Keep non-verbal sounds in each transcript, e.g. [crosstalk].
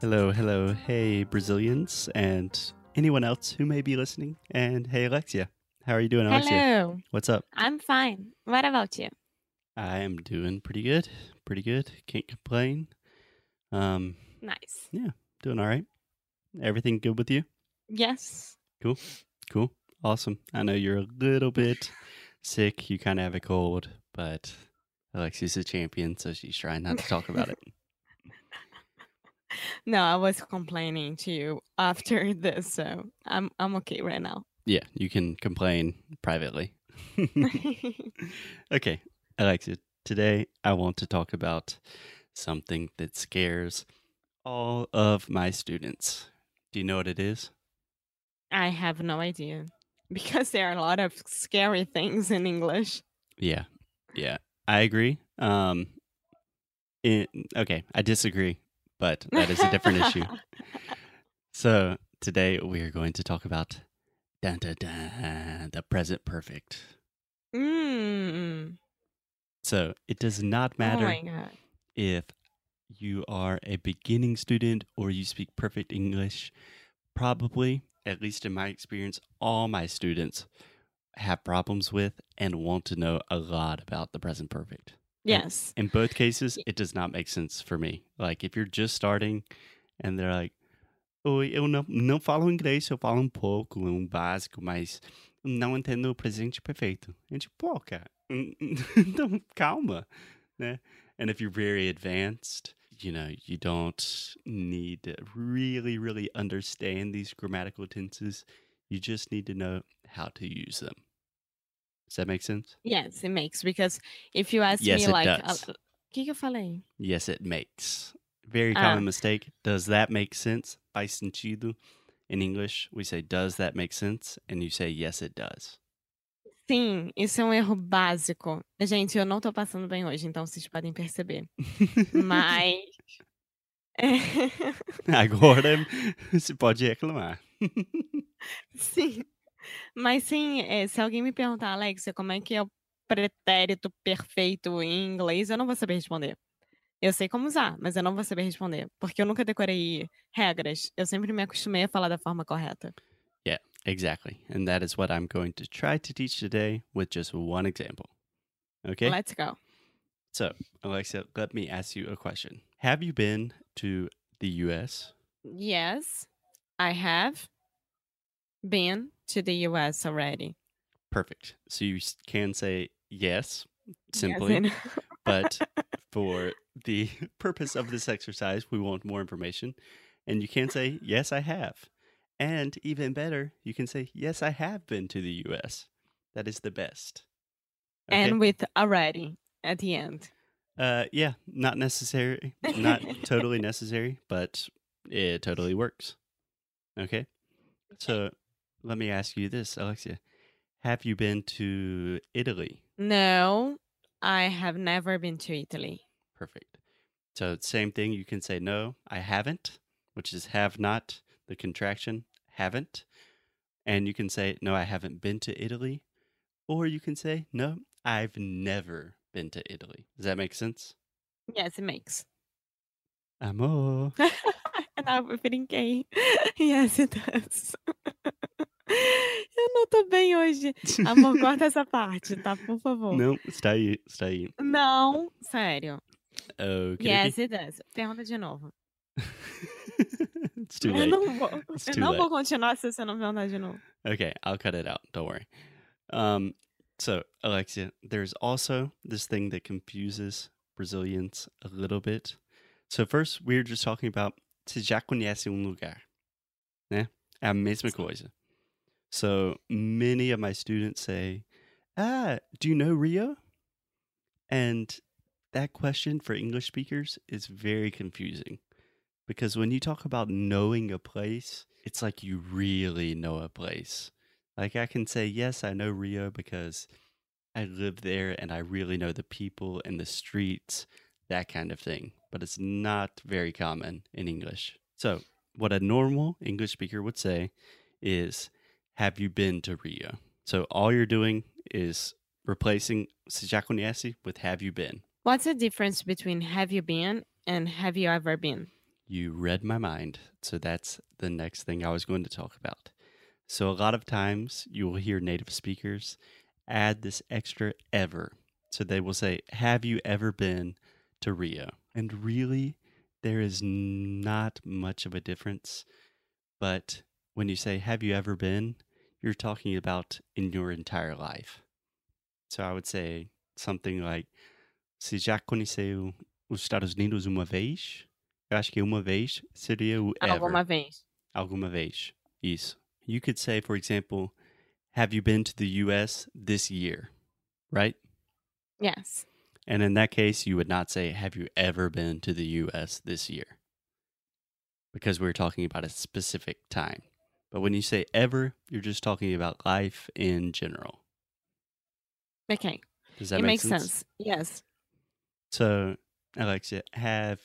Hello, hello, hey Brazilians, and anyone else who may be listening. And hey Alexia, how are you doing, Alexia? Hello. What's up? I'm fine. What about you? I am doing pretty good, pretty good. Can't complain. Um, Nice. Yeah, doing all right. Everything good with you? Yes. Cool. Cool, awesome. I know you're a little bit sick. You kind of have a cold, but Alexia's a champion, so she's trying not to talk about it. [laughs] No, I was complaining to you after [laughs] this, so I'm I'm okay right now. Yeah, you can complain privately. [laughs] [laughs] okay, Alexia, today I want to talk about something that scares all of my students. Do you know what it is? I have no idea because there are a lot of scary things in English. Yeah, yeah, I agree. Um, it, okay, I disagree, but that is a different issue. [laughs] So today we are going to talk about dun, dun, dun, the present perfect. Mm. So it does not Oh matter god. if you are a beginning student or you speak perfect English. Probably, at least in my experience, all my students have problems with and want to know a lot about the present perfect. Yes. In both cases, it does not make sense for me. Like if you're just starting and they're like, Oi, eu não, não falo inglês, eu falo um pouco, um básico, mas não entendo o presente perfeito. É tipo, pô, cara, [laughs] então calma, né? And if you're very advanced, you know, you don't need to really, really understand these grammatical tenses. You just need to know how to use them. Does that make sense? Yes, it makes because if you ask Yes, me like uh, que que eu falei? Yes, it makes. Very Ah. common mistake. Does that make sense? Faz sentido. In English, we say, does that make sense? And you say, yes, it does. Sim, isso é um erro básico. Gente, eu não tô passando bem hoje, então vocês podem perceber. [laughs] Mas. Agora [laughs] você pode reclamar. [laughs] Sim. Mas sim, eh, se alguém me perguntar, Alexia, como é que é o pretérito perfeito em inglês, eu não vou saber responder. Eu sei como usar, mas eu não vou saber responder, porque eu nunca decorei regras. Eu sempre me acostumei a falar da forma correta. Exactly. And that is what I'm going to try to teach today with just one example. Okay? Let's go. So, Alexia, let me ask you a question. Have you been to the US? Yes, I have been to the US already. Perfect. So you can say yes, Yes, simply. and- but [laughs] for the [laughs] purpose of this exercise, we want more information. And you can say, Yes, I have. And even better, you can say, Yes, I have been to the US. That is the best. Okay? and with already at the end. uh, yeah, not necessary, not [laughs] totally necessary, but it totally works. Okay. So let me ask you this, Alexia. Have you been to Italy? No, I have never been to Italy. Perfect. So same thing. You can say no, I haven't, which is have not, the contraction, haven't. And you can say no, I haven't been to Italy. Or you can say no, I've never been to Italy. Does that make sense? Yes, it makes. Amor. Não, eu brinquei. Yes, it does. Hoje. [laughs] Amor, corta essa parte, tá? Por favor. Não, está aí, está aí. Não, sério. Okay. Yes, it does. Pergunta de novo. [laughs] it's too Eu late. não vou, It's eu não late. vou continuar se você não perguntar de novo. Okay, I'll cut it out. Don't worry. Um, so Alexia, there's also this thing that confuses Brazilians a little bit. So first, we were just talking about se já conhece um lugar, né? É a mesma coisa. So many of my students say, "Ah, do you know Rio?" And that question for English speakers is very confusing because when you talk about knowing a place, it's like you really know a place. Like I can say, yes, I know Rio because I live there and I really know the people and the streets, that kind of thing. But it's not very common in English. So, what a normal English speaker would say is, Have you been to Rio? So, all you're doing is replacing se já conhece with have you been. What's the difference between have you been and have you ever been? You read my mind. So that's the next thing I was going to talk about. So, a lot of times you will hear native speakers add this extra ever. So, they will say, Have you ever been to Rio? And really, there is not much of a difference. But when you say, Have you ever been? You're talking about in your entire life. So, I would say something like, Se já conheceu os Estados Unidos uma vez? Eu acho que uma vez seria o ever. Alguma vez. Alguma vez. Isso. You could say, for example, have you been to the US this year? Right? Yes. And in that case, you would not say, have you ever been to the US this year? Because we're talking about a specific time. But when you say ever, you're just talking about life in general. Okay. Does that it make makes sense? Yes. So, Alexia, have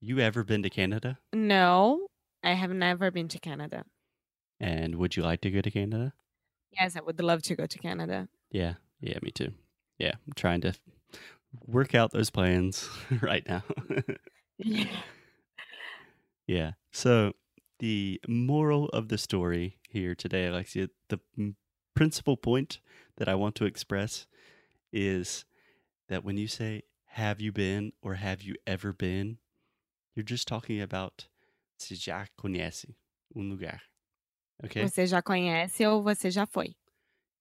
you ever been to Canada? No, I have never been to Canada. And would you like to go to Canada? Yes, I would love to go to Canada. Yeah, yeah, me too. Yeah, I'm trying to work out those plans [laughs] right now. [laughs] Yeah. [laughs] yeah. So, the moral of the story here today, Alexia, the principal point that I want to express is that when you say, have you been or have you ever been, you're just talking about se já conhece um lugar. Okay? Você já conhece ou você já foi?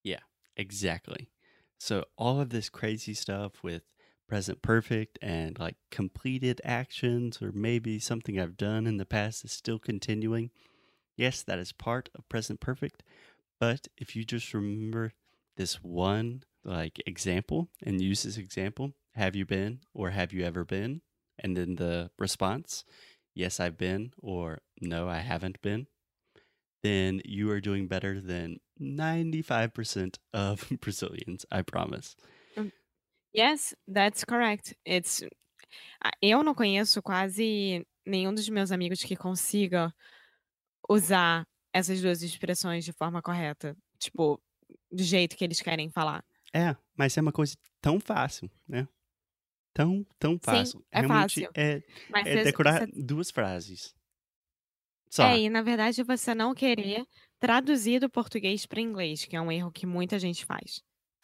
Yeah, exactly. So all of this crazy stuff with present perfect and like completed actions or maybe something I've done in the past is still continuing. Yes, that is part of present perfect, but if you just remember this one like example and use this example, have you been or have you ever been? And then the response, yes, I've been or no, I haven't been then you are doing better than 95% of [laughs] Brazilians, I promise. Yes, that's correct. It's Ah, eu não conheço quase nenhum dos meus amigos que consiga usar essas duas expressões de forma correta, tipo, do jeito que eles querem falar. É, mas é uma coisa tão fácil, né? Tão, tão fácil. é Realmente fácil. é, Mas é decorar cê- duas frases. Só. É, e na verdade você não querer traduzir do português para inglês, que é um erro que muita gente faz.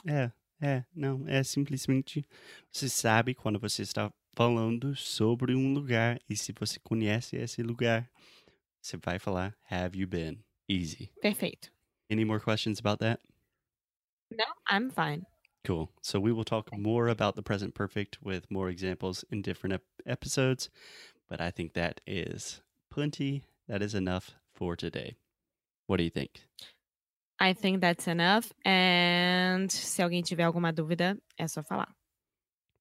É, é, não, é simplesmente você sabe quando você está falando sobre um lugar e se você conhece esse lugar, você vai falar have you been? Easy. Perfeito. Any more questions about that? No, I'm fine. Cool. So we will talk more about the present perfect with more examples in different ep- episodes, but I think that is plenty. That is enough for today. What do you think? I think that's enough. And se alguém tiver alguma dúvida, é só falar.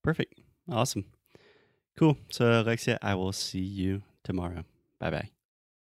Perfect. Awesome. Cool. So, Alexia, I will see you tomorrow. Bye bye.